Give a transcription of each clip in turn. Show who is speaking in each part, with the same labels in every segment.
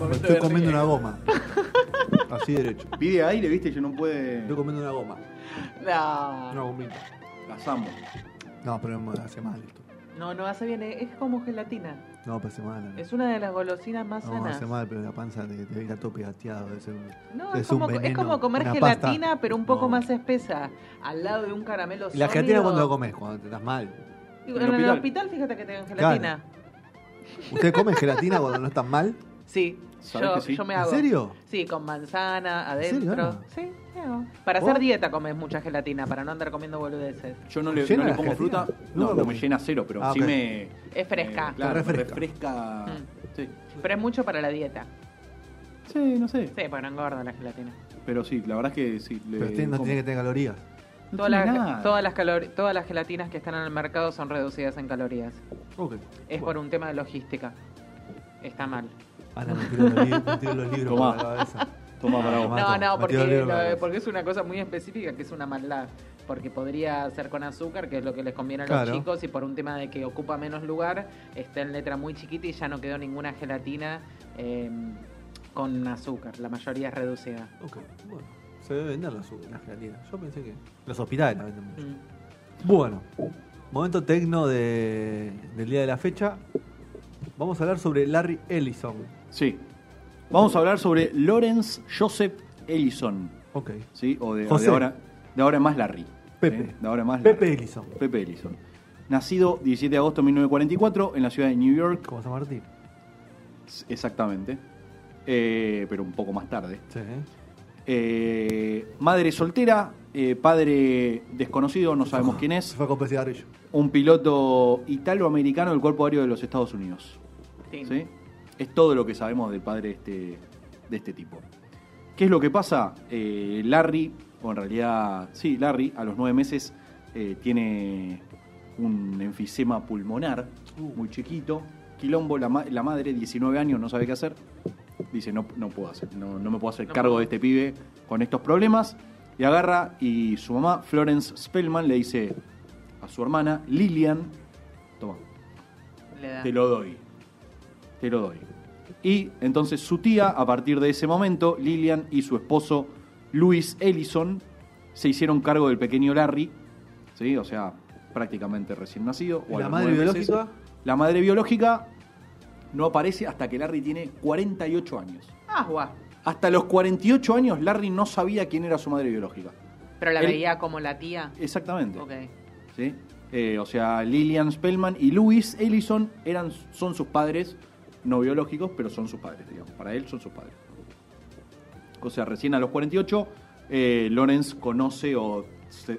Speaker 1: Me estoy comiendo una goma. Así derecho.
Speaker 2: Pide aire, viste, yo no puede.
Speaker 1: Estoy comiendo una goma. Una
Speaker 3: No.
Speaker 1: gomita.
Speaker 2: Las amo.
Speaker 1: No, pero me hace mal esto.
Speaker 3: No, no hace bien. Es como gelatina.
Speaker 1: No, pero hace mal.
Speaker 3: Es una de las golosinas más
Speaker 1: No,
Speaker 3: sanas.
Speaker 1: hace mal, pero la panza te, te está todo pegateado. Un-
Speaker 3: No, es
Speaker 1: un
Speaker 3: como, es como comer
Speaker 1: una
Speaker 3: gelatina,
Speaker 1: pasta.
Speaker 3: pero un poco
Speaker 1: No.
Speaker 3: más espesa. Al lado de un caramelo
Speaker 1: ¿Y la
Speaker 3: sólido.
Speaker 1: gelatina cuando lo comes? Cuando te estás mal.
Speaker 2: En
Speaker 3: En,
Speaker 2: el hospital.
Speaker 3: hospital, fíjate que tengan gelatina.
Speaker 1: ¿Ustedes comen gelatina cuando no están mal?
Speaker 3: Sí,
Speaker 2: ¿Sabés
Speaker 3: yo,
Speaker 2: que sí?
Speaker 3: yo me
Speaker 1: ¿En
Speaker 3: hago.
Speaker 1: serio?
Speaker 3: Sí, con manzana,
Speaker 1: serio,
Speaker 3: adentro.
Speaker 1: Ana?
Speaker 3: Sí, me hago. Para
Speaker 1: ¿Vos?
Speaker 3: hacer dieta comes mucha gelatina, para no andar comiendo boludeces.
Speaker 2: Yo no le,
Speaker 1: ¿Llena
Speaker 2: no le
Speaker 1: gelatina?
Speaker 2: fruta.
Speaker 1: No,
Speaker 2: No, me llena cero, pero
Speaker 1: Ah,
Speaker 2: sí me.
Speaker 3: Es fresca.
Speaker 2: eh, claro,
Speaker 1: refresca.
Speaker 2: refresca.
Speaker 3: Mm.
Speaker 2: Sí.
Speaker 3: Pero es mucho para la dieta.
Speaker 2: Sí, no sé.
Speaker 3: Sí, porque no engorda la gelatina.
Speaker 2: Pero sí, la verdad es que sí. le-
Speaker 1: Pero tiene- no
Speaker 2: como.
Speaker 1: tiene que tener calorías.
Speaker 2: No
Speaker 3: Todas
Speaker 2: tiene
Speaker 3: las,
Speaker 2: nada.
Speaker 3: todas, las calor- todas las gelatinas que están en el mercado son reducidas en calorías.
Speaker 1: Ok.
Speaker 3: Es por un tema de logística. Está mal.
Speaker 1: Ana, me tiro los, li- me tiro los libros
Speaker 2: Tomá.
Speaker 1: por la cabeza.
Speaker 2: Toma para vos.
Speaker 3: No, no, porque, lo- porque es una cosa muy específica que es una maldad. Porque podría ser con azúcar, que es lo que les conviene a los
Speaker 1: Claro.
Speaker 3: chicos, y por un tema de que ocupa menos lugar, está en letra muy chiquita y ya no quedó ninguna gelatina eh, con azúcar. La mayoría es reducida.
Speaker 1: Ok, bueno. Se debe vender la, gelatina. Yo pensé que. Los hospitales la venden mucho.
Speaker 3: Mm.
Speaker 1: Bueno, momento tecno de, del día de la fecha. Vamos a hablar sobre Larry Ellison.
Speaker 2: Sí. Vamos a hablar sobre Lawrence Joseph Ellison.
Speaker 1: Ok.
Speaker 2: ¿Sí? O de, o
Speaker 1: José.
Speaker 2: de ahora, de ahora en más Larry.
Speaker 1: Pepe.
Speaker 2: ¿sí? De ahora en más
Speaker 1: Pepe
Speaker 2: Larry.
Speaker 1: Ellison.
Speaker 2: Pepe Ellison. Nacido 17 de agosto de 1944 en la ciudad de New York.
Speaker 1: Como San Martín.
Speaker 2: Exactamente. Eh, pero un poco más tarde.
Speaker 1: Sí.
Speaker 2: Eh, madre soltera, eh, padre desconocido, no sabemos quién
Speaker 1: Se
Speaker 2: es.
Speaker 1: fue a.
Speaker 2: Un piloto italoamericano del Cuerpo Aéreo de los Estados Unidos.
Speaker 3: Sí.
Speaker 2: ¿sí? Es todo lo que sabemos del padre de este, de este tipo. ¿Qué es lo que pasa? Eh, Larry, o en realidad, sí, Larry, a los nueve meses eh, tiene un enfisema pulmonar muy chiquito. Quilombo, la, ma- la madre, 19 años, no sabe qué hacer. Dice, no, no puedo hacer, no, no me puedo hacer
Speaker 3: No
Speaker 2: cargo
Speaker 3: puedo.
Speaker 2: de este pibe con estos problemas. Y agarra y su mamá, Florence Spellman, le dice a su hermana, Lillian, toma, te lo doy. Te lo doy. Y entonces su tía, a partir de ese momento, Lillian y su esposo Luis Ellison se hicieron cargo del pequeño Larry, ¿sí? o sea, prácticamente recién nacido.
Speaker 1: ¿Y
Speaker 2: o a
Speaker 1: la madre biológica?
Speaker 2: La madre biológica no aparece hasta que Larry tiene 48 años.
Speaker 3: Ah, guau.
Speaker 2: Hasta los 48 años Larry no sabía quién era su madre biológica.
Speaker 3: Pero la
Speaker 2: Él-
Speaker 3: veía como la tía.
Speaker 2: Exactamente.
Speaker 3: Ok.
Speaker 2: ¿sí? Eh, o sea, Lillian Spellman y Louis Ellison eran, son sus padres, no biológicos, pero son sus padres, digamos. Para él son sus padres. O sea, recién a los 48, eh, Lawrence conoce o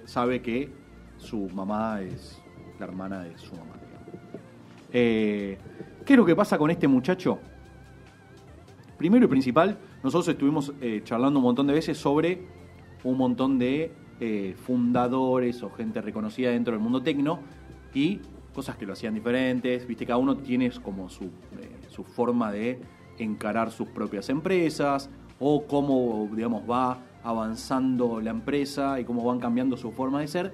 Speaker 2: sabe que su mamá es la hermana de su mamá. Eh, ¿Qué es lo que pasa con este muchacho? Primero y principal, nosotros estuvimos eh, charlando un montón de veces sobre un montón de eh, fundadores o gente reconocida dentro del mundo tecno y cosas que lo hacían diferentes. Viste, cada uno tiene como su, eh, su forma de encarar sus propias empresas o cómo, digamos, va avanzando la empresa y cómo van cambiando su forma de ser.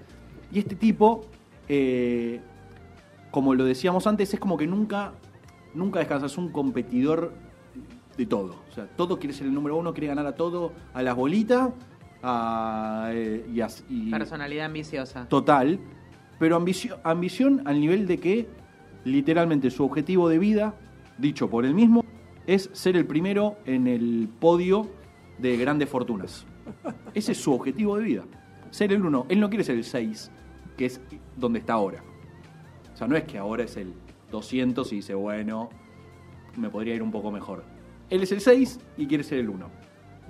Speaker 2: Y este tipo, eh, como lo decíamos antes, es como que nunca, nunca descansa, es un competidor de todo. O sea, todo quiere ser el número uno, quiere ganar a todo, a las bolitas, a, eh, y,
Speaker 3: Personalidad ambiciosa.
Speaker 2: total, pero ambicio- ambición al nivel de que literalmente su objetivo de vida, dicho por él mismo, es ser el primero en el podio de grandes fortunas. Ese es su objetivo de vida. Ser el uno. Él no quiere ser el 6, que es donde está ahora. O sea, no es que ahora es el 200 y dice, bueno, me podría ir un poco mejor. Él es el 6 y quiere ser el 1.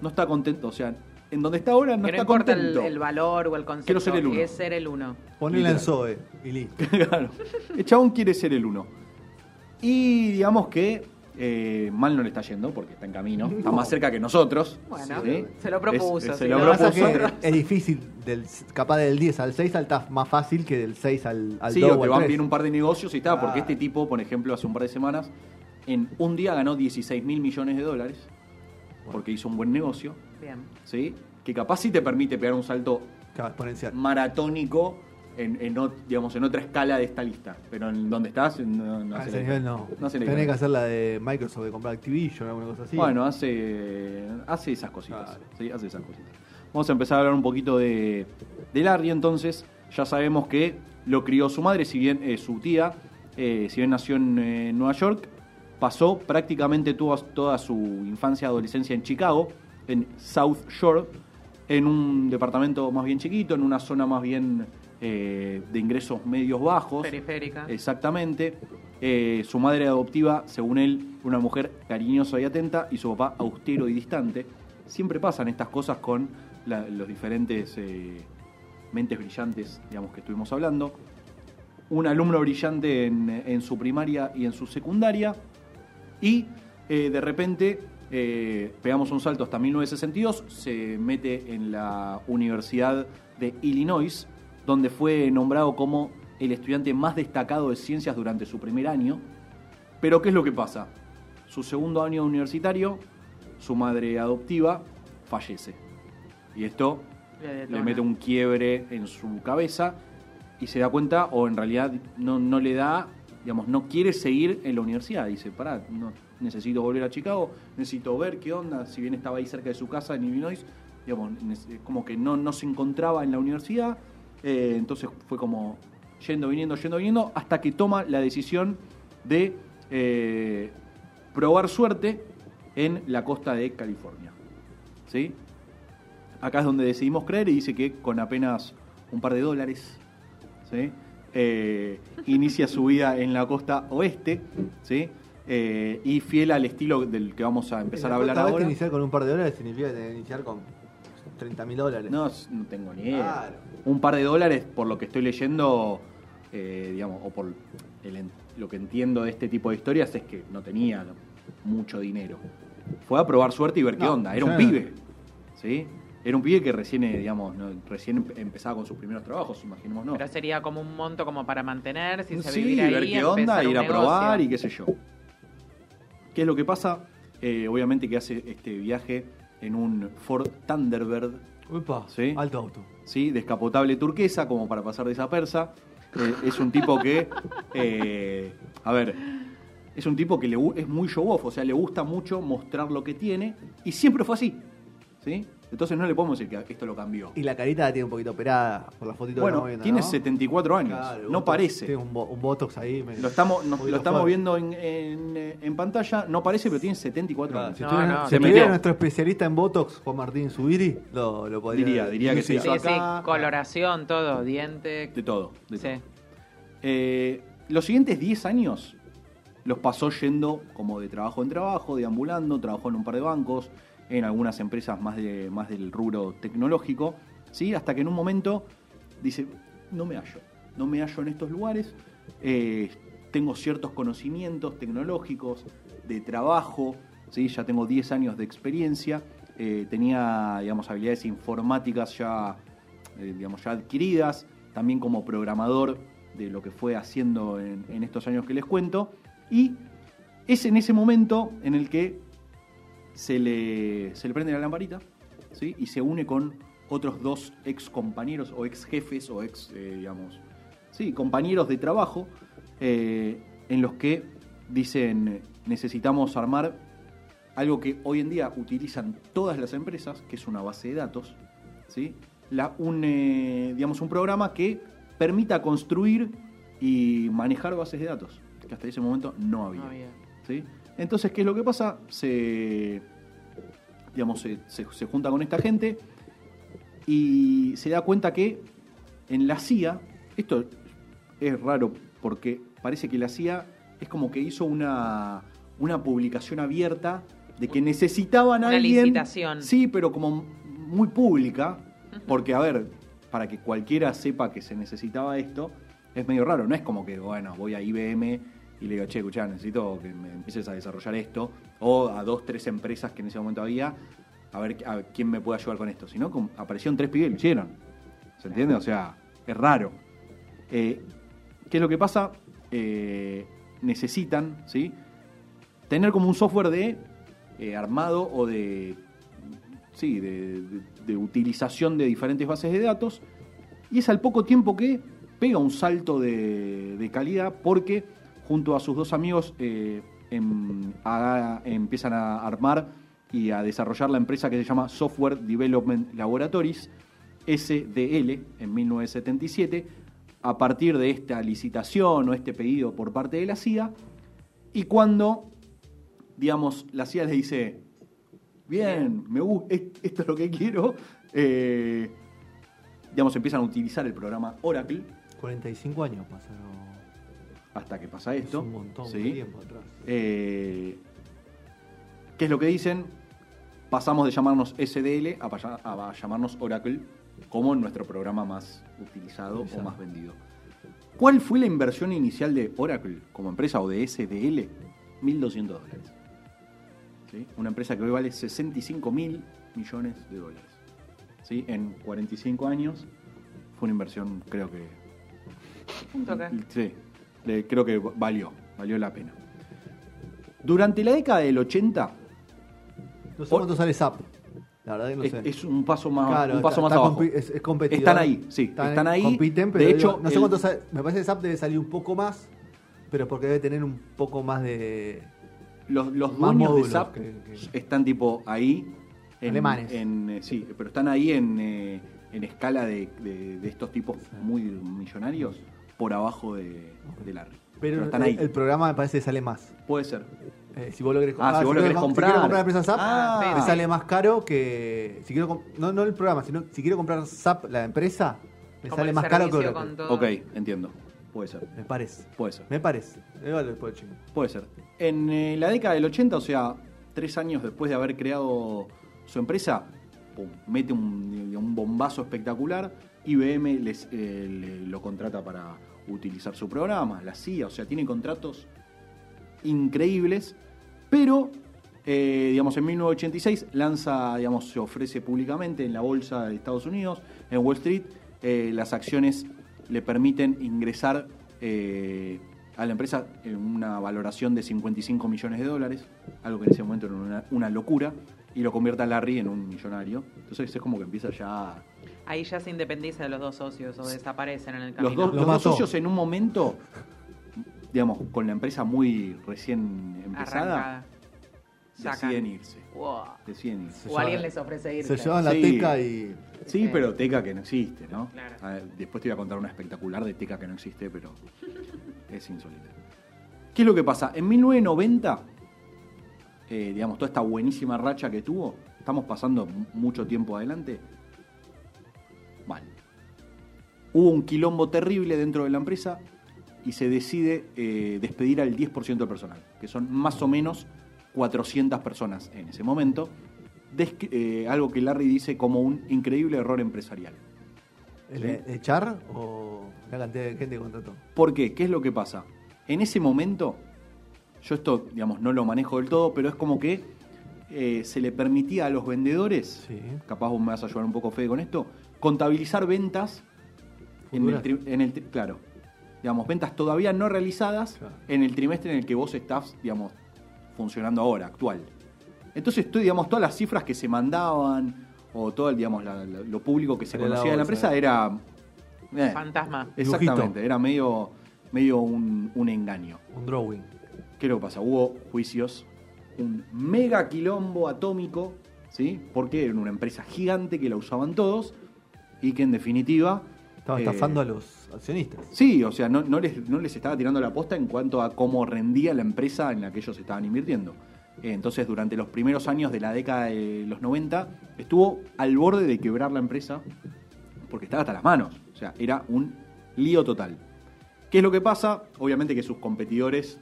Speaker 2: No está contento, o sea, en donde está ahora no
Speaker 3: que no
Speaker 2: está
Speaker 3: importa el,
Speaker 2: contento.
Speaker 3: el valor o el concepto,
Speaker 2: Quiero ser el uno.
Speaker 3: es ser el uno.
Speaker 1: Ponela en. Zoe y listo.
Speaker 2: claro. El chabón quiere ser el uno. Y digamos que eh, mal no le está yendo porque está en camino, está más cerca que nosotros.
Speaker 3: Bueno,
Speaker 2: ¿sí?
Speaker 3: se lo propuso,
Speaker 2: Es- se
Speaker 3: lo
Speaker 2: lo propuso.
Speaker 1: es que es difícil, del, capaz del 10 al 6 salta más fácil que del 6 al, al
Speaker 2: Sí,
Speaker 1: 2
Speaker 2: o
Speaker 1: o
Speaker 2: te
Speaker 1: al
Speaker 2: van
Speaker 1: 3.
Speaker 2: bien un par de negocios y está, porque
Speaker 1: Claro.
Speaker 2: este tipo, por ejemplo, hace un par de semanas, en un día ganó 16 mil millones de dólares, porque hizo un buen negocio,
Speaker 3: Bien.
Speaker 2: ¿sí? Que capaz sí te permite pegar un salto
Speaker 1: Claro, exponencial.
Speaker 2: maratónico en, en ot- digamos, en otra escala de esta lista. Pero en donde estás, no, no
Speaker 1: a
Speaker 2: hace
Speaker 1: ese
Speaker 2: la-
Speaker 1: nivel no.
Speaker 2: no hace la
Speaker 1: Tenés que hacer la de Microsoft de comprar Activision o alguna cosa así.
Speaker 2: Bueno, hace, hace esas cositas.
Speaker 1: Claro.
Speaker 2: Sí, hace esas cositas. Vamos a empezar a hablar un poquito de, de Larry entonces. Ya sabemos que lo crió su madre, si bien eh, su tía, eh, si bien nació en eh, Nueva York, pasó prácticamente toda, toda su infancia y adolescencia en Chicago, en South Shore, en un departamento más bien chiquito, en una zona más bien eh, de ingresos medios bajos.
Speaker 3: Periférica.
Speaker 2: Exactamente. Eh, su madre adoptiva, según él, una mujer cariñosa y atenta, y su papá austero y distante. Siempre pasan estas cosas con la- los diferentes eh, mentes brillantes, digamos, que estuvimos hablando. Un alumno brillante en, en su primaria y en su secundaria. Y de repente eh, pegamos un salto hasta 1962, se mete en la Universidad de Illinois, donde fue nombrado como el estudiante más destacado de ciencias durante su primer año. Pero ¿qué es lo que pasa? Su segundo año universitario, su madre adoptiva fallece. Y esto
Speaker 3: Le
Speaker 2: mete un quiebre en su cabeza y se da cuenta, o en realidad no, no le da, digamos, no quiere seguir en la universidad. Dice, pará, no, necesito volver a Chicago, necesito ver qué onda, si bien estaba ahí cerca de su casa en Illinois, digamos, como que no, no se encontraba en la universidad, eh, entonces fue como yendo, viniendo, yendo, viniendo, hasta que toma la decisión de eh, probar suerte en la costa de California. ¿Sí? Acá es donde decidimos creer y dice que con apenas un par de dólares, ¿sí? Eh, inicia su vida en la costa oeste, ¿sí? Eh, y fiel al estilo del que vamos a empezar a hablar ahora.
Speaker 1: iniciar con un par de dólares significa iniciar con 30 mil dólares.
Speaker 2: No, no tengo ni idea.
Speaker 1: Claro.
Speaker 2: Un par de dólares, por lo que estoy leyendo, eh, digamos, o por el lo que entiendo de este tipo de historias, es que no tenía mucho dinero. Fue a probar suerte y ver qué
Speaker 1: No,
Speaker 2: onda. Era un pibe. ¿Sí? Era un pibe que recién, eh, digamos, no- recién empe- empezaba con sus primeros trabajos, imaginemos, ¿no?
Speaker 3: Pero sería como un monto como para mantener, sin
Speaker 2: Sí,
Speaker 3: vivir ahí,
Speaker 2: ver qué onda, ir a probar y qué sé yo. ¿Qué es lo que pasa? Eh, obviamente que hace este viaje en un Ford Thunderbird
Speaker 1: Upa,
Speaker 2: Sí.
Speaker 1: alto auto.
Speaker 2: ¿sí? descapotable turquesa, como para pasar de esa persa. Eh, es un tipo que, eh, a ver, es un tipo que le, es muy show off, o sea, le gusta mucho mostrar lo que tiene y siempre fue así. ¿sí? Entonces no le podemos decir que esto lo cambió.
Speaker 1: Y la carita la tiene un poquito operada por la fotito que
Speaker 2: Bueno,
Speaker 1: estamos viendo,
Speaker 2: tiene
Speaker 1: ¿no?
Speaker 2: 74 años,
Speaker 1: Claro,
Speaker 2: no
Speaker 1: botox,
Speaker 2: parece.
Speaker 1: Tiene un, bo- un botox ahí.
Speaker 2: Lo estamos, nos- lo estamos viendo en, en, en pantalla, no parece, pero tiene 74
Speaker 1: Claro,
Speaker 2: años.
Speaker 1: si
Speaker 3: No,
Speaker 1: estuviera,
Speaker 3: no,
Speaker 1: si
Speaker 2: se metió.
Speaker 1: nuestro especialista en Botox, Juan Martín Zubiri, lo, lo podría
Speaker 2: Diría, diría que se
Speaker 1: Sí,
Speaker 2: hizo
Speaker 3: Sí, sí, coloración, todo, diente.
Speaker 2: De todo. de
Speaker 3: Sí.
Speaker 2: todo. Eh, los siguientes 10 años los pasó yendo como de trabajo en trabajo, deambulando, trabajó en un par de bancos, en algunas empresas más, de, más del rubro tecnológico, ¿sí? hasta que en un momento dice, no me hallo, no me hallo en estos lugares, eh, tengo ciertos conocimientos tecnológicos, de trabajo, ¿sí? ya tengo 10 años de experiencia, eh, tenía digamos, habilidades informáticas ya, eh, digamos, ya adquiridas, también como programador de lo que fue haciendo en, en estos años que les cuento, y es en ese momento en el que se le, se le prende la lamparita ¿sí? y se une con otros dos ex compañeros o ex jefes o ex, eh, digamos, sí, compañeros de trabajo eh, en los que dicen necesitamos armar algo que hoy en día utilizan todas las empresas, que es una base de datos, ¿sí? La, un, eh, digamos, un programa que permita construir y manejar bases de datos, que hasta ese momento no había.
Speaker 3: No había.
Speaker 2: ¿sí? Entonces, ¿qué es lo que pasa? Se, digamos, se, se- se junta con esta gente y se da cuenta que en la CIA, esto es raro porque parece que la CIA es como que hizo una, una publicación abierta de que necesitaban a
Speaker 3: Una
Speaker 2: alguien.
Speaker 3: licitación.
Speaker 2: Sí, pero como muy pública, porque a ver, para que cualquiera sepa que se necesitaba esto, es medio raro, no es como que, bueno, voy a IBM y le digo, che, escuchá, necesito que me empieces a desarrollar esto, o a dos, tres empresas que en ese momento había, a ver a quién me puede ayudar con esto. Si no, aparecieron tres pibes y lo hicieron. ¿Se entiende? O sea, es raro. Eh, ¿Qué es lo que pasa? Eh, necesitan, ¿sí? Tener como un software de eh, armado o de, sí, de, de- de utilización de diferentes bases de datos. Y es al poco tiempo que pega un salto de, de calidad porque junto a sus dos amigos eh, em- empiezan a armar y a desarrollar la empresa que se llama Software Development Laboratories, SDL, en 1977, a partir de esta licitación o este pedido por parte de la CIA. Y cuando, digamos, la CIA les dice, bien, me gusta, esto es lo que quiero, eh, digamos, empiezan a utilizar el programa Oracle
Speaker 1: 45 años pasaron.
Speaker 2: Hasta que pasa
Speaker 1: Es
Speaker 2: esto.
Speaker 1: un montón
Speaker 2: ¿sí?
Speaker 1: de tiempo atrás.
Speaker 2: Eh, ¿Qué es lo que dicen? Pasamos de llamarnos SDL a, llamarnos Oracle como nuestro programa más utilizado o más vendido. ¿Cuál fue la inversión inicial de Oracle como empresa o de SDL? 1.200 dólares. ¿Sí? Una empresa que hoy vale 65 mil millones de dólares. ¿Sí? En 45 años fue una inversión, creo que
Speaker 3: Un toque.
Speaker 2: Sí, creo que valió, valió la pena. Durante la década del 80
Speaker 1: No sé cuánto sale SAP. La verdad que no
Speaker 2: es,
Speaker 1: sé.
Speaker 2: es un paso más,
Speaker 1: Claro,
Speaker 2: un paso
Speaker 1: está-
Speaker 2: más
Speaker 1: está
Speaker 2: abajo.
Speaker 1: compi- es, es competidor.
Speaker 2: Están ahí, sí, están ahí.
Speaker 1: Compiten, pero
Speaker 2: De
Speaker 1: digo,
Speaker 2: hecho,
Speaker 1: no sé
Speaker 2: el-
Speaker 1: cuánto sale. Me parece que SAP debe salir un poco más, pero porque debe tener un poco más de.
Speaker 2: Los, los
Speaker 1: Más
Speaker 2: dueños de
Speaker 1: módulos
Speaker 2: SAP
Speaker 1: que- que-
Speaker 2: están tipo ahí.
Speaker 1: Alemanes.
Speaker 2: en, eh, sí, pero están ahí en, eh, en escala de, de- de estos tipos muy millonarios por abajo de, de Larry.
Speaker 1: Pero,
Speaker 2: están
Speaker 1: el,
Speaker 2: ahí.
Speaker 1: el programa me parece que sale más.
Speaker 2: Puede ser.
Speaker 1: Eh, si vos lo querés,
Speaker 2: Ah, si vos lo querés
Speaker 1: com-
Speaker 2: comprar.
Speaker 1: Si quiero comprar la empresa SAP,
Speaker 2: Ah,
Speaker 1: me sale más caro que. Si quiero com- no, no el programa, sino si quiero comprar SAP, la empresa, me
Speaker 3: Como
Speaker 1: sale
Speaker 3: el
Speaker 1: más caro que
Speaker 3: servicio
Speaker 1: Oracle.
Speaker 3: con todo.
Speaker 2: Ok, entiendo. Puede ser.
Speaker 1: Me parece.
Speaker 2: Puede ser.
Speaker 1: Me parece. Después, chingo.
Speaker 2: Puede ser. En eh, la década del 80, o sea, tres años después de haber creado su empresa, pum, mete un, un bombazo espectacular. IBM les, eh, le- lo contrata para utilizar su programa, la CIA, o sea, tiene contratos increíbles, pero, eh, digamos, en 1986 lanza, digamos, se ofrece públicamente en la bolsa de Estados Unidos, en Wall Street, eh, las acciones le permiten ingresar eh, a la empresa en una valoración de 55 millones de dólares, algo que en ese momento era una, una locura, y lo convierte a Larry en un millonario. Entonces es como que empieza ya...
Speaker 3: Ahí ya se independiza de los dos socios o desaparecen en el camino.
Speaker 2: Los dos,
Speaker 1: Lo
Speaker 2: los dos socios en un momento, digamos, con la empresa muy recién empezada,
Speaker 3: Arrancada.
Speaker 2: Deciden irse.
Speaker 3: Wow.
Speaker 2: Deciden irse.
Speaker 3: O alguien les ofrece irse.
Speaker 1: Se llevan la
Speaker 2: Sí.
Speaker 1: teca y.
Speaker 2: Sí,
Speaker 3: Sí.
Speaker 2: pero Teca que no existe, ¿no?
Speaker 3: Claro.
Speaker 2: A ver, después te voy a contar una espectacular de Teca que no existe, pero es insólita. ¿Qué es lo que pasa? En 1990, eh, digamos, toda esta buenísima racha que tuvo, estamos pasando mu- mucho tiempo adelante. Hubo un quilombo terrible dentro de la empresa y se decide eh, despedir al 10% del personal, que son más o menos 400 personas en ese momento. Eh, algo que Larry dice como un increíble error empresarial.
Speaker 1: ¿El
Speaker 2: Sí.
Speaker 1: echar o la cantidad de gente que contrató?
Speaker 2: ¿Por qué? ¿Qué es lo que pasa? En ese momento, yo esto, digamos, no lo manejo del todo, pero es como que eh, se le permitía a los vendedores,
Speaker 1: Sí.
Speaker 2: capaz vos me vas a ayudar un poco, Fede, con esto, contabilizar ventas en el, tri- en el tri- claro, digamos, ventas todavía no realizadas
Speaker 1: Claro.
Speaker 2: en el trimestre en el que vos estás, digamos, funcionando ahora, actual. Entonces, esto, digamos, todas las cifras que se mandaban o todo, el, digamos, la- la- lo público que se
Speaker 1: Era la
Speaker 2: conocía de la empresa era... eh,
Speaker 3: Fantasma.
Speaker 2: Exactamente,
Speaker 1: Dibujito.
Speaker 2: era medio, medio un, un engaño.
Speaker 1: Un drawing.
Speaker 2: ¿Qué es lo que pasa? Hubo juicios, un mega quilombo atómico, ¿sí? Porque era una empresa gigante que la usaban todos y que en definitiva...
Speaker 1: Estaba
Speaker 2: eh,
Speaker 1: estafando a los accionistas.
Speaker 2: Sí, o sea, no, no les, no les estaba tirando la posta en cuanto a cómo rendía la empresa en la que ellos estaban invirtiendo. Eh, Entonces, durante los primeros años de la década de los 90, estuvo al borde de quebrar la empresa porque estaba hasta las manos. O sea, era un lío total. ¿Qué es lo que pasa? Obviamente que sus competidores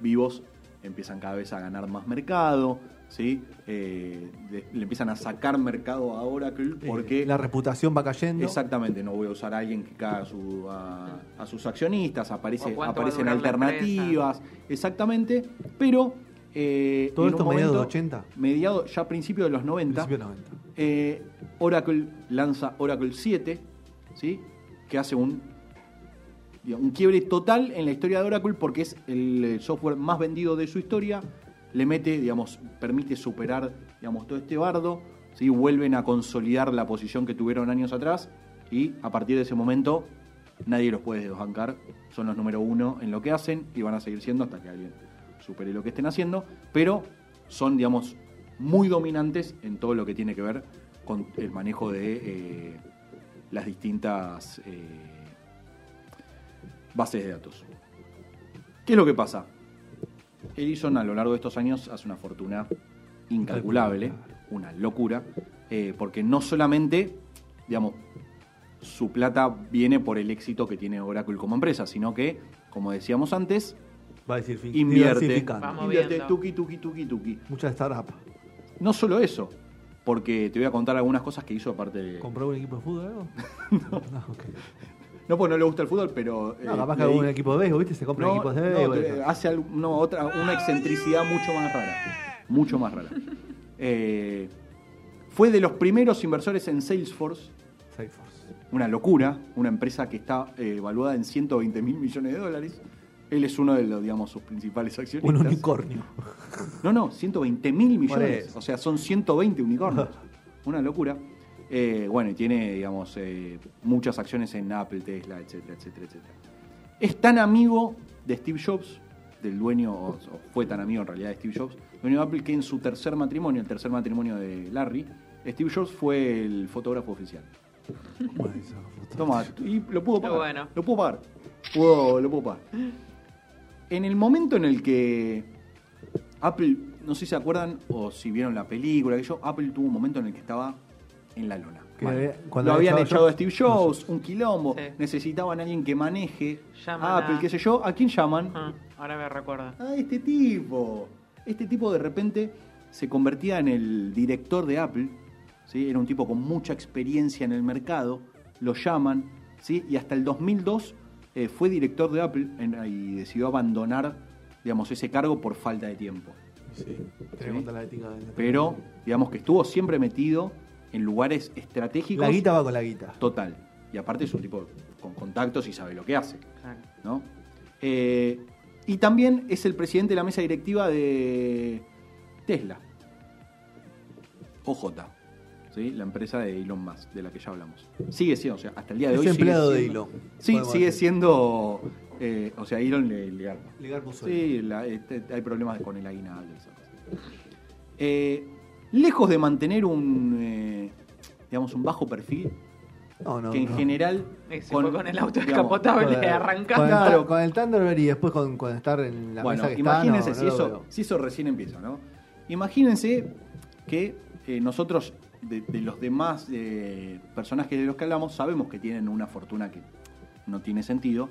Speaker 2: vivos empiezan cada vez a ganar más mercado, ¿sí? Eh, de- le empiezan a sacar mercado a Oracle porque
Speaker 1: Eh, la reputación va cayendo.
Speaker 2: Exactamente, no voy a usar a alguien que caga a, su- a- a sus accionistas, aparece, aparecen alternativas, exactamente, pero eh,
Speaker 1: Todo
Speaker 2: en
Speaker 1: esto mediados de
Speaker 2: momento,
Speaker 1: 80.
Speaker 2: mediado ya a principios de los 90,
Speaker 1: Principio 90.
Speaker 2: eh, Oracle lanza Oracle 7, ¿sí? que hace un, un quiebre total en la historia de Oracle porque es el software más vendido de su historia, le mete, digamos, permite superar digamos, todo este bardo, ¿sí? vuelven a consolidar la posición que tuvieron años atrás y a partir de ese momento nadie los puede desbancar, son los número uno en lo que hacen y van a seguir siendo hasta que alguien supere lo que estén haciendo, pero son, digamos, muy dominantes en todo lo que tiene que ver con el manejo de eh, las distintas eh, bases de datos. ¿Qué es lo que pasa? Edison a lo largo de estos años hace una fortuna incalculable, una locura, eh, porque no solamente, digamos, su plata viene por el éxito que tiene Oracle como empresa, sino que, como decíamos antes,
Speaker 1: Va a decir
Speaker 2: invierte.
Speaker 3: Vamos
Speaker 2: invierte tuki, tuki, tuki, tuki.
Speaker 1: Mucha startup.
Speaker 2: No solo eso, porque te voy a contar algunas cosas que hizo aparte de...
Speaker 1: ¿Compró un equipo de fútbol o algo? no. ok.
Speaker 2: No, pues no le gusta el fútbol, pero...
Speaker 1: No,
Speaker 2: eh,
Speaker 1: capaz que algún equipo de béisbol, ¿viste? Se compran
Speaker 2: No,
Speaker 1: equipos de béisbol.
Speaker 2: te- hace no, otra, una excentricidad mucho más rara. Mucho más rara. Eh, fue de los primeros inversores en Salesforce,
Speaker 1: Salesforce.
Speaker 2: una locura, una empresa que está eh, evaluada en 120 mil millones de dólares. Él es uno de los, digamos, sus principales accionistas.
Speaker 1: Un unicornio.
Speaker 2: No, no, 120 mil millones. O sea, son 120 unicornios. Una locura. Eh, bueno, y tiene, digamos, eh, muchas acciones en Apple, Tesla, etcétera, etcétera, etcétera. Es tan amigo de Steve Jobs, del dueño, o, o fue tan amigo en realidad de Steve Jobs, dueño de Apple, que en su tercer matrimonio, el tercer matrimonio de Larry, Steve Jobs fue el fotógrafo oficial. Toma, y lo pudo pagar.
Speaker 3: bueno.
Speaker 2: Lo pudo pagar. Pudo- lo pudo pagar. En el momento en el que Apple, no sé si se acuerdan o si vieron la película, que yo, Apple tuvo un momento en el que estaba en la
Speaker 1: había- cuando
Speaker 2: Lo
Speaker 1: había
Speaker 2: habían
Speaker 1: echado
Speaker 2: echado a Steve Jobs, un quilombo,
Speaker 3: Sí.
Speaker 2: necesitaban a alguien que maneje
Speaker 3: Llaman
Speaker 2: a Apple,
Speaker 3: a-
Speaker 2: qué sé yo. ¿A quién llaman?
Speaker 3: Ah, ahora me recuerdo.
Speaker 2: A este tipo. Este tipo de repente se convertía en el director de Apple, ¿sí? era un tipo con mucha experiencia en el mercado, lo llaman, ¿sí? y hasta el 2002 eh, fue director de Apple en- y decidió abandonar digamos, ese cargo por falta de tiempo.
Speaker 1: Sí,
Speaker 2: Sí.
Speaker 1: la ética de-
Speaker 2: Pero digamos que estuvo siempre metido en lugares estratégicos.
Speaker 1: La guita va con la guita.
Speaker 2: Total. Y aparte es un tipo con contactos y sabe lo que hace.
Speaker 3: Claro.
Speaker 2: ¿no? Eh, y también es el presidente de la mesa directiva de Tesla. OJ, ¿sí? la empresa de Elon Musk, de la que ya hablamos. Sigue siendo, o sea, hasta el día de
Speaker 1: Es
Speaker 2: hoy. sigue
Speaker 1: empleado de
Speaker 2: siendo-
Speaker 1: Elon.
Speaker 2: Sí,
Speaker 1: podemos
Speaker 2: sigue
Speaker 1: decir.
Speaker 2: siendo. eh, o sea, Elon le, le garpa.
Speaker 1: Puso
Speaker 2: Sí, la- este, hay problemas con el aguinaldo. y esas cosas. Eh, lejos de mantener un, eh, digamos, un bajo perfil,
Speaker 1: No, no.
Speaker 2: que en
Speaker 1: no.
Speaker 2: general.
Speaker 3: Y se fue con el auto descapotable
Speaker 1: Con
Speaker 3: arrancando.
Speaker 1: Con el,
Speaker 2: Claro.
Speaker 1: con el Thunderbird y después con, con estar en la
Speaker 2: bueno,
Speaker 1: mesa que
Speaker 2: imagínense
Speaker 1: está.
Speaker 2: si, eso, si eso recién empieza, ¿no? Imagínense que eh, nosotros, de, de los demás eh, personajes de los que hablamos, sabemos que tienen una fortuna que no tiene sentido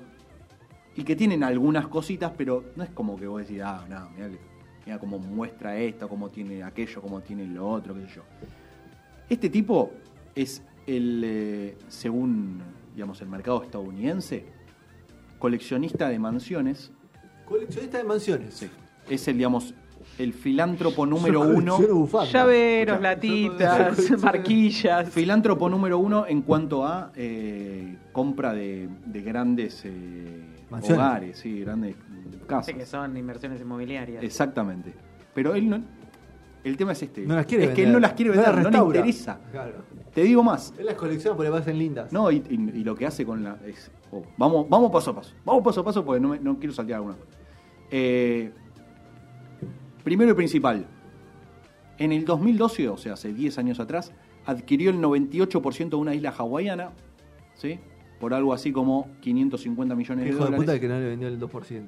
Speaker 2: y que tienen algunas cositas, pero no es como que vos decís, ah, no, mirá, mira cómo muestra esto, cómo tiene aquello, cómo tiene lo otro, qué sé yo. Este tipo es el, eh, según digamos, el mercado estadounidense, coleccionista de mansiones.
Speaker 1: Coleccionista de mansiones.
Speaker 2: Sí. Es el, digamos, el filántropo número uno.
Speaker 3: Llaveros,
Speaker 2: Escuchá,
Speaker 3: latitas, marquillas.
Speaker 2: Filántropo número uno en cuanto a eh, compra de, de grandes eh,
Speaker 1: Mansiones.
Speaker 2: hogares, sí, grandes casas.
Speaker 3: Sí, que son inversiones inmobiliarias.
Speaker 2: Exactamente. Pero él no. El tema es este.
Speaker 1: No las quiere
Speaker 2: es que él
Speaker 1: vender.
Speaker 2: no las quiere
Speaker 1: No
Speaker 2: vender, no, le
Speaker 1: restaura.
Speaker 2: interesa.
Speaker 1: Claro.
Speaker 2: Te digo más.
Speaker 1: Él las colecciona porque le parecen lindas.
Speaker 2: No, y, y- y lo que hace con la. es- oh, vamos, vamos paso a paso. Vamos paso a paso porque no, me- no quiero saltear alguna cosa. Eh, primero y principal. En el 2012, o sea, hace 10 años atrás, adquirió el 98% de una isla hawaiana, ¿sí? Por algo así como 550 millones de
Speaker 1: hijo de
Speaker 2: dólares.
Speaker 1: puta que no le vendió el 2%.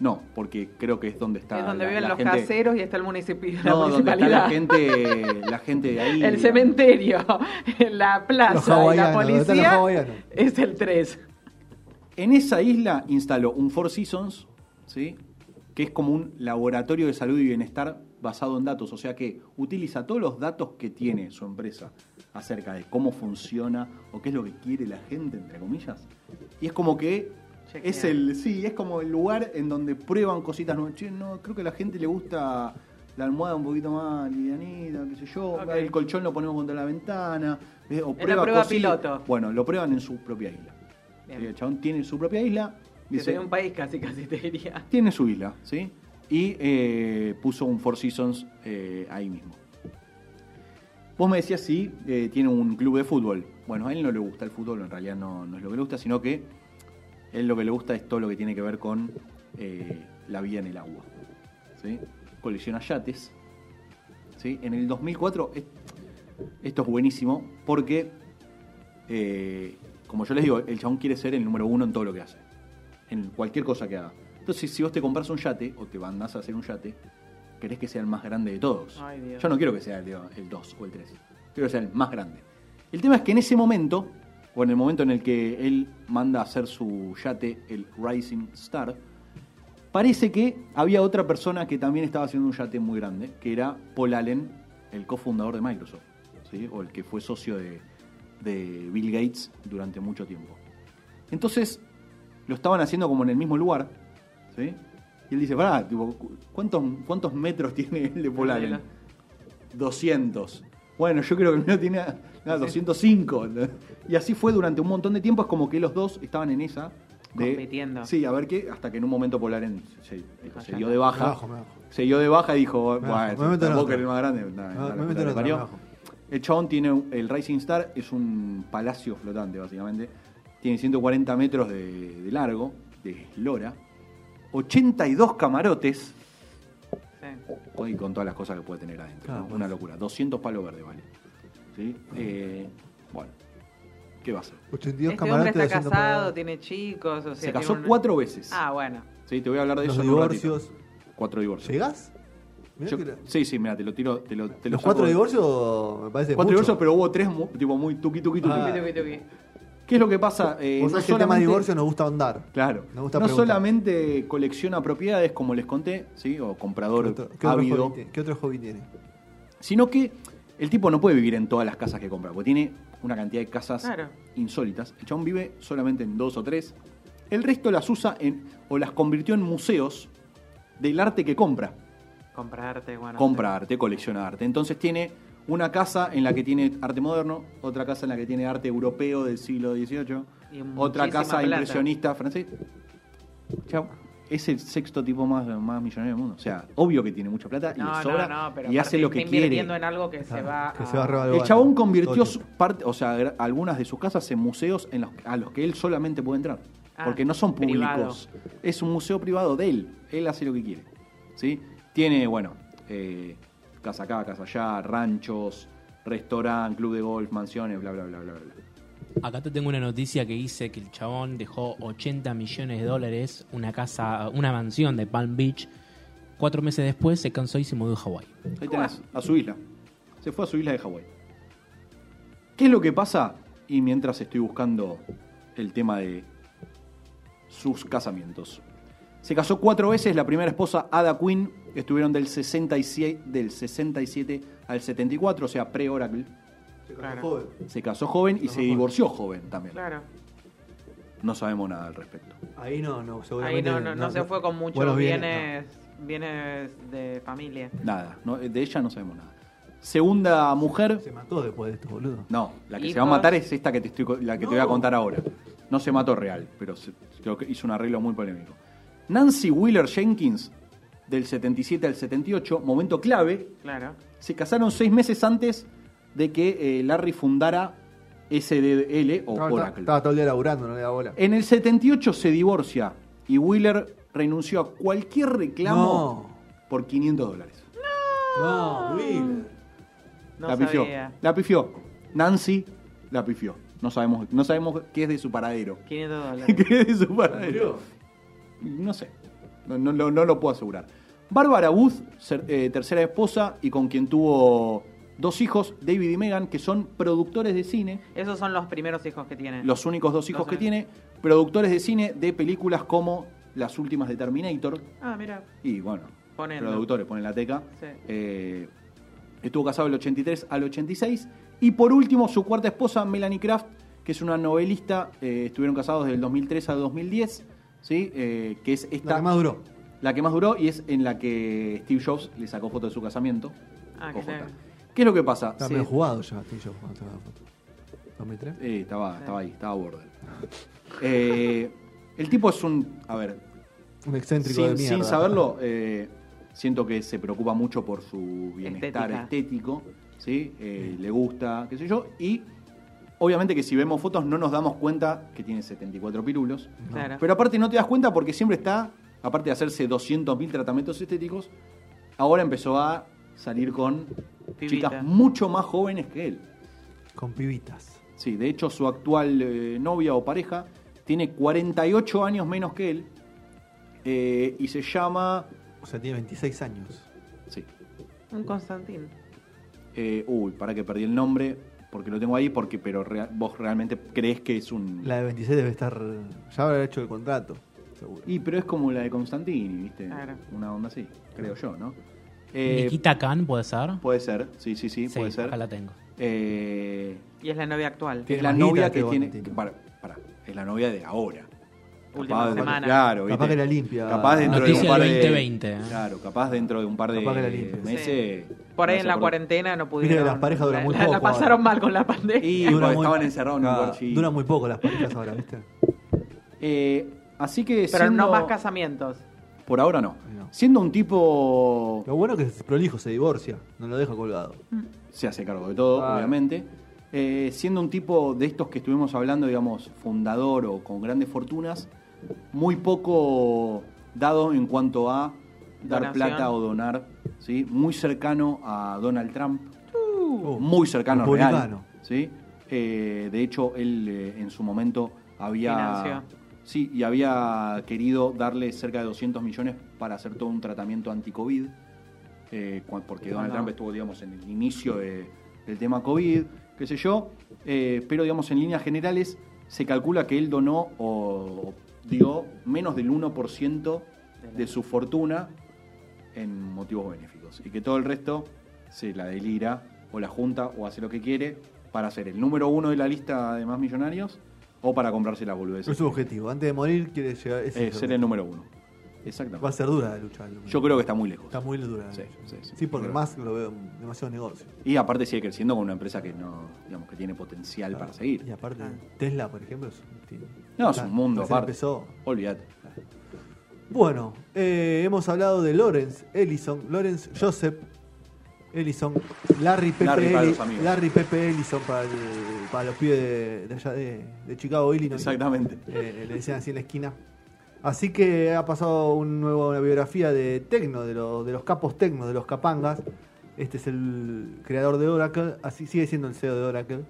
Speaker 2: No, porque creo que es donde está.
Speaker 3: es donde
Speaker 2: la-
Speaker 3: viven
Speaker 2: la
Speaker 3: los
Speaker 2: gente-
Speaker 3: caseros y está el municipio, la
Speaker 2: No, donde está la gente, la gente de ahí.
Speaker 3: el cementerio, la plaza y la
Speaker 1: hawaianos, ¿dónde están los
Speaker 3: policía es el 3.
Speaker 2: En esa isla instaló un Four Seasons, ¿sí? que es como un laboratorio de salud y bienestar basado en datos, o sea que utiliza todos los datos que tiene su empresa acerca de cómo funciona o qué es lo que quiere la gente, entre comillas. Y es como que Es el, sí, es como el lugar en donde prueban cositas nuevas. Che, no, creo que a la gente le gusta la almohada un poquito más livianita, qué sé yo, el colchón lo ponemos contra la ventana, eh, o prueba
Speaker 3: prueba piloto.
Speaker 2: Bueno, lo prueban en su propia isla.
Speaker 3: Bien.
Speaker 2: Sí, El chabón tiene su propia isla, dice,
Speaker 3: sería un país casi, casi te diría.
Speaker 2: tiene su isla, ¿sí? Y eh, puso un Four Seasons eh, ahí mismo. Vos me decías si eh, tiene un club de fútbol. Bueno, a él no le gusta el fútbol, en realidad no, no es lo que le gusta, sino que él lo que le gusta es todo lo que tiene que ver con eh, la vida en el agua. ¿sí? Colecciona yates. ¿sí? En el 2004, es- esto es buenísimo porque, eh, como yo les digo, el chabón quiere ser el número uno en todo lo que hace. En cualquier cosa que haga. Entonces, si vos te compras un yate o te mandás a hacer un yate, querés que sea el más grande de todos.
Speaker 3: Ay.
Speaker 2: Yo no quiero que sea el 2 o el 3. Quiero que sea el más grande. El tema es que en ese momento, o en el momento en el que él manda a hacer su yate, el Rising Star, parece que había otra persona que también estaba haciendo un yate muy grande, que era Paul Allen, el cofundador de Microsoft, ¿sí? o el que fue socio de, de Bill Gates durante mucho tiempo. Entonces, lo estaban haciendo como en el mismo lugar, ¿sí? Y él dice, pará, ¿cuántos, ¿cuántos metros tiene el de Paul Allen? 200. Bueno, yo creo que el mío tiene nada, 205. Y así fue durante un montón de tiempo. Es como que los dos estaban en esa. De,
Speaker 3: Compitiendo.
Speaker 2: Sí, a ver qué. Hasta que en un momento Polaren se, se dio de baja.
Speaker 1: Me bajo, me bajo.
Speaker 2: Se dio de baja y dijo,
Speaker 1: Me
Speaker 2: bueno,
Speaker 1: bajo,
Speaker 2: que eres más grande. nah,
Speaker 1: Me- meto me bajo.
Speaker 2: El chabón tiene el Rising Star, es un palacio flotante, básicamente. Tiene 140 metros de, de largo, de eslora. 82 camarotes.
Speaker 3: Sí.
Speaker 2: Hoy con todas las cosas que puede tener adentro.
Speaker 1: Claro,
Speaker 2: ¿no?
Speaker 1: pues.
Speaker 2: Una locura. 200 palos verdes, vale. ¿Sí? Eh, bueno, ¿qué va a hacer?
Speaker 1: 82
Speaker 3: Este hombre
Speaker 1: camarotes,
Speaker 3: está
Speaker 1: 200
Speaker 3: casado, tiene chicos, o sea...
Speaker 2: Se casó
Speaker 3: un-
Speaker 2: cuatro veces.
Speaker 3: Ah, bueno.
Speaker 2: Sí, te voy a hablar de
Speaker 1: Los
Speaker 2: eso en un ratito.
Speaker 1: divorcios.
Speaker 2: Cuatro divorcios.
Speaker 1: La-
Speaker 2: sí, sí, mira, te lo tiro. Te lo, te lo
Speaker 1: Los cuatro divorcios me parece
Speaker 2: Cuatro
Speaker 1: mucho.
Speaker 2: divorcios, pero hubo tres tipo muy tuqui tuqui tuqui.
Speaker 1: Ah.
Speaker 3: Tuqui, tuqui, tuqui.
Speaker 2: ¿Qué es lo que pasa? Eh,
Speaker 1: Vos
Speaker 2: no
Speaker 1: sabés que el tema de divorcio nos gusta andar.
Speaker 2: Claro.
Speaker 1: Me gusta
Speaker 2: no
Speaker 1: preguntar.
Speaker 2: solamente colecciona propiedades, como les conté, ¿sí? o
Speaker 1: ¿Qué
Speaker 2: comprador
Speaker 1: otro, qué otro
Speaker 2: ávido,
Speaker 1: hobby tiene? ¿Qué otro hobby tiene?
Speaker 2: sino que el tipo no puede vivir en todas las casas que compra, porque tiene una cantidad de casas
Speaker 3: Claro.
Speaker 2: insólitas. El chabón vive solamente en dos o tres. El resto las usa en, o las convirtió en museos del arte que compra.
Speaker 3: Comprarte, bueno.
Speaker 2: compra arte, colecciona arte. Entonces tiene una casa en la que tiene arte moderno, otra casa en la que tiene arte europeo del siglo XVIII, otra casa
Speaker 3: plata.
Speaker 2: impresionista francés. Chao. Es el sexto tipo más, más millonario del mundo. O sea, obvio que tiene mucha plata y
Speaker 3: No,
Speaker 2: le
Speaker 3: no,
Speaker 2: sobra
Speaker 3: no, pero
Speaker 2: y hace lo que
Speaker 3: está
Speaker 2: quiere.
Speaker 3: invirtiendo en algo que se va
Speaker 1: que
Speaker 3: a...
Speaker 1: se va a.
Speaker 2: El chabón convirtió su parte, o sea, algunas de sus casas en museos en los, a los que él solamente puede entrar.
Speaker 3: Ah,
Speaker 2: porque no son
Speaker 3: privado.
Speaker 2: públicos. Es un museo privado de él. Él hace lo que quiere. ¿sí? Tiene, bueno, eh, casa acá, casa allá, ranchos, restaurante, club de golf, mansiones, bla, bla, bla, bla, bla.
Speaker 4: Acá te tengo una noticia que dice que el chabón dejó 80 millones de dólares, una casa, una mansión de Palm Beach. Cuatro meses después se cansó y se mudó a Hawái.
Speaker 2: Ahí tenés, a su isla. Se fue a su isla de Hawái. ¿Qué es lo que pasa? Y mientras estoy buscando el tema de sus casamientos. Se casó cuatro veces, la primera esposa, Ada Quinn, estuvieron del 67, del 67 al 74, o sea, pre-Oracle.
Speaker 3: Claro.
Speaker 1: Joven.
Speaker 2: Se casó joven y se divorció joven también.
Speaker 3: Claro.
Speaker 2: No sabemos nada al respecto.
Speaker 1: Ahí no, no,
Speaker 3: Ahí
Speaker 1: seguramente.
Speaker 3: no, no, no se fue con muchos bienes, bienes de familia.
Speaker 2: Nada, no- de ella no sabemos nada. Segunda mujer,
Speaker 1: Se mató después de esto, boludo.
Speaker 2: No, la que se va a matar es esta que te estoy, la que te voy a
Speaker 1: No.
Speaker 2: contar ahora. No se mató real, pero se- creo que hizo un arreglo muy polémico. Nancy Wheeler Jenkins, del 77 al 78, momento clave,
Speaker 3: Claro.
Speaker 2: se casaron seis meses antes de que eh, Larry fundara SDL o
Speaker 1: Estaba,
Speaker 2: Oracle.
Speaker 1: estaba todo el día laburando, no le da bola.
Speaker 2: En el 78 se divorcia y Wheeler renunció a cualquier reclamo por 500 dólares.
Speaker 1: No, Will.
Speaker 3: No
Speaker 2: la pifió.
Speaker 3: sabía.
Speaker 2: La pifió. Nancy la pifió. No sabemos, no sabemos qué es de su paradero.
Speaker 3: 500 dólares.
Speaker 2: ¿Qué es de su paradero? No sé. No, no, no- no lo puedo asegurar. Bárbara Booth, ser- eh, tercera esposa y con quien tuvo dos hijos, David y Megan, que son productores de cine.
Speaker 3: Esos son los primeros hijos que tiene.
Speaker 2: Los únicos dos hijos
Speaker 3: Los
Speaker 2: que
Speaker 3: únicos.
Speaker 2: tiene. Productores de cine de películas como las últimas de Terminator.
Speaker 3: Ah, mira.
Speaker 2: Y bueno,
Speaker 3: Poniendo.
Speaker 2: productores, ponen la teca.
Speaker 3: Sí.
Speaker 2: Eh, estuvo casado del 83 al 86. Y por último, su cuarta esposa, Melanie Kraft, que es una novelista, eh, estuvieron casados del 2003 al 2010, ¿sí? Eh, que es esta,
Speaker 1: La que más duró.
Speaker 2: la que más duró y es en la que Steve Jobs le sacó foto de su casamiento.
Speaker 3: Ah, qué.
Speaker 2: ¿Qué es lo que pasa?
Speaker 1: Está medio jugado ya, Steve Jobs, cuando sacó la foto. ¿2003?
Speaker 2: Eh, estaba, estaba ahí, estaba borde. Eh, el tipo es un. A ver,
Speaker 1: Un excéntrico de
Speaker 2: sin,
Speaker 1: mierda.
Speaker 2: sin saberlo, eh, siento que se preocupa mucho por su bienestar
Speaker 3: Estética.
Speaker 2: estético, ¿sí? Eh, Le gusta, qué sé yo, y obviamente que si vemos fotos no nos damos cuenta que tiene 74 pirulos,
Speaker 3: Claro.
Speaker 2: pero aparte no te das cuenta porque siempre está, aparte de hacerse 200.000 tratamientos estéticos, ahora empezó a salir con
Speaker 3: Pibita.
Speaker 2: chicas mucho más jóvenes que él.
Speaker 1: Con pibitas.
Speaker 2: Sí, de hecho su actual eh, novia o pareja tiene 48 años menos que él eh, y se llama...
Speaker 1: O sea, tiene 26 años.
Speaker 2: Sí.
Speaker 3: Un Constantín.
Speaker 2: Eh, uy, para que perdí el nombre, porque lo tengo ahí, porque pero rea- vos realmente crees que es un...
Speaker 1: La de 26 debe estar. Ya habrá hecho el contrato, seguro.
Speaker 2: Y pero es como la de Constantini, ¿viste?
Speaker 3: Claro.
Speaker 2: Una onda así, creo yo, ¿no? Eh,
Speaker 4: Nikita Khan, ¿puede ser?
Speaker 2: Puede ser, sí, sí, sí, puede ser.
Speaker 4: acá la tengo.
Speaker 2: Eh,
Speaker 3: Y es la novia actual.
Speaker 2: es la novia que tiene... Para, para, es la novia de ahora.
Speaker 3: Última
Speaker 2: Capaz de-
Speaker 3: semana.
Speaker 2: Claro,
Speaker 1: Capaz
Speaker 2: ¿viste?
Speaker 1: que la limpia.
Speaker 2: Capaz dentro de un par de
Speaker 4: 2020, ¿eh?
Speaker 2: Claro, capaz dentro de un par de
Speaker 1: Capaz que la limpia.
Speaker 2: meses.
Speaker 3: Por ahí
Speaker 2: no
Speaker 3: en la cuarentena no pudieron.
Speaker 1: que las parejas duran
Speaker 3: la-
Speaker 1: muy
Speaker 3: la, la
Speaker 1: poco
Speaker 3: pasaron
Speaker 1: ahora.
Speaker 3: mal con la pandemia.
Speaker 2: Y
Speaker 1: Dura muy-
Speaker 2: estaban encerrados en un chico.
Speaker 1: Duran muy poco las parejas ahora, ¿viste?
Speaker 2: Eh, así que
Speaker 3: Pero
Speaker 2: siendo-
Speaker 3: no más casamientos.
Speaker 2: Por ahora no.
Speaker 1: No.
Speaker 2: Siendo un tipo
Speaker 1: Lo bueno es que es prolijo, se divorcia, no lo deja colgado.
Speaker 2: se hace cargo de todo, obviamente. Eh, siendo un tipo de estos que estuvimos hablando, digamos, fundador o con grandes fortunas, muy poco dado en cuanto a dar
Speaker 3: Donación.
Speaker 2: plata o donar, ¿sí? Muy cercano a Donald Trump,
Speaker 1: Uh,
Speaker 2: muy cercano a real, ¿sí? Eh, de hecho, él eh, en su momento había
Speaker 3: Financió.
Speaker 2: sí y había querido darle cerca de 200 millones para hacer todo un tratamiento anti-COVID, eh, porque Donald
Speaker 3: no?
Speaker 2: Trump estuvo, digamos, en el inicio de- del tema COVID, qué sé yo, eh, pero, digamos, en líneas generales se calcula que él donó o dio menos del 1% de su fortuna en motivos benéficos y que todo el resto se la delira o la junta o hace lo que quiere para ser el número uno de la lista de más millonarios o para comprarse la boludez.
Speaker 1: Es su objetivo. Antes de morir quiere llegar. ese
Speaker 2: Eh,
Speaker 1: es
Speaker 2: ser el número uno. Exactamente.
Speaker 1: Va a ser dura la lucha.
Speaker 2: Yo creo que está muy lejos.
Speaker 1: Está muy dura. la
Speaker 2: Sí,
Speaker 1: lucha.
Speaker 2: sí, sí.
Speaker 1: Sí, porque
Speaker 2: Creo.
Speaker 1: más lo veo demasiado negocio.
Speaker 2: Y aparte sigue creciendo con una empresa que no, digamos, que tiene potencial para seguir.
Speaker 1: Y aparte,
Speaker 3: Ah.
Speaker 1: Tesla, por ejemplo, es un, tiene-
Speaker 2: No, es un mundo aparte.
Speaker 1: empezó.
Speaker 2: Olvídate.
Speaker 1: Bueno, eh, hemos hablado de Lawrence Ellison, Lawrence Joseph Ellison, Larry Pepe,
Speaker 2: Larry
Speaker 1: Pepe Ellison para, el- para los pibes de, de allá de, de Chicago, Illinois.
Speaker 2: Exactamente.
Speaker 1: Eh, le decían así en la esquina. Así que ha pasado un nuevo, una biografía de Tecno, de, los de los capos Tecno, de los capangas. Este es el creador de Oracle, así sigue siendo el CEO de Oracle.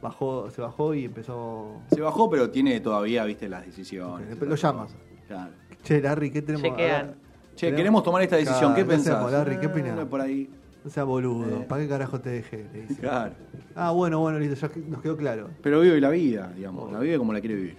Speaker 1: Bajó, se bajó y empezó.
Speaker 2: Se bajó, pero tiene todavía, viste, las decisiones.
Speaker 1: Ok, lo llama.
Speaker 2: Claro.
Speaker 1: Che, Larry, ¿qué tenemos?
Speaker 3: Chequean.
Speaker 2: Che, queremos tomar esta decisión.
Speaker 1: Claro,
Speaker 2: ¿Qué
Speaker 1: ¿qué
Speaker 2: pensás?
Speaker 1: hacemos, Larry? ¿Qué opinás?
Speaker 2: Por ahí.
Speaker 1: No sea boludo,
Speaker 2: Eh.
Speaker 1: ¿para qué carajo te dejé? Le dice.
Speaker 2: Claro.
Speaker 1: Ah, bueno, bueno, listo, ya nos quedó claro.
Speaker 2: Pero vive la vida, digamos. La vive como la quiere vivir.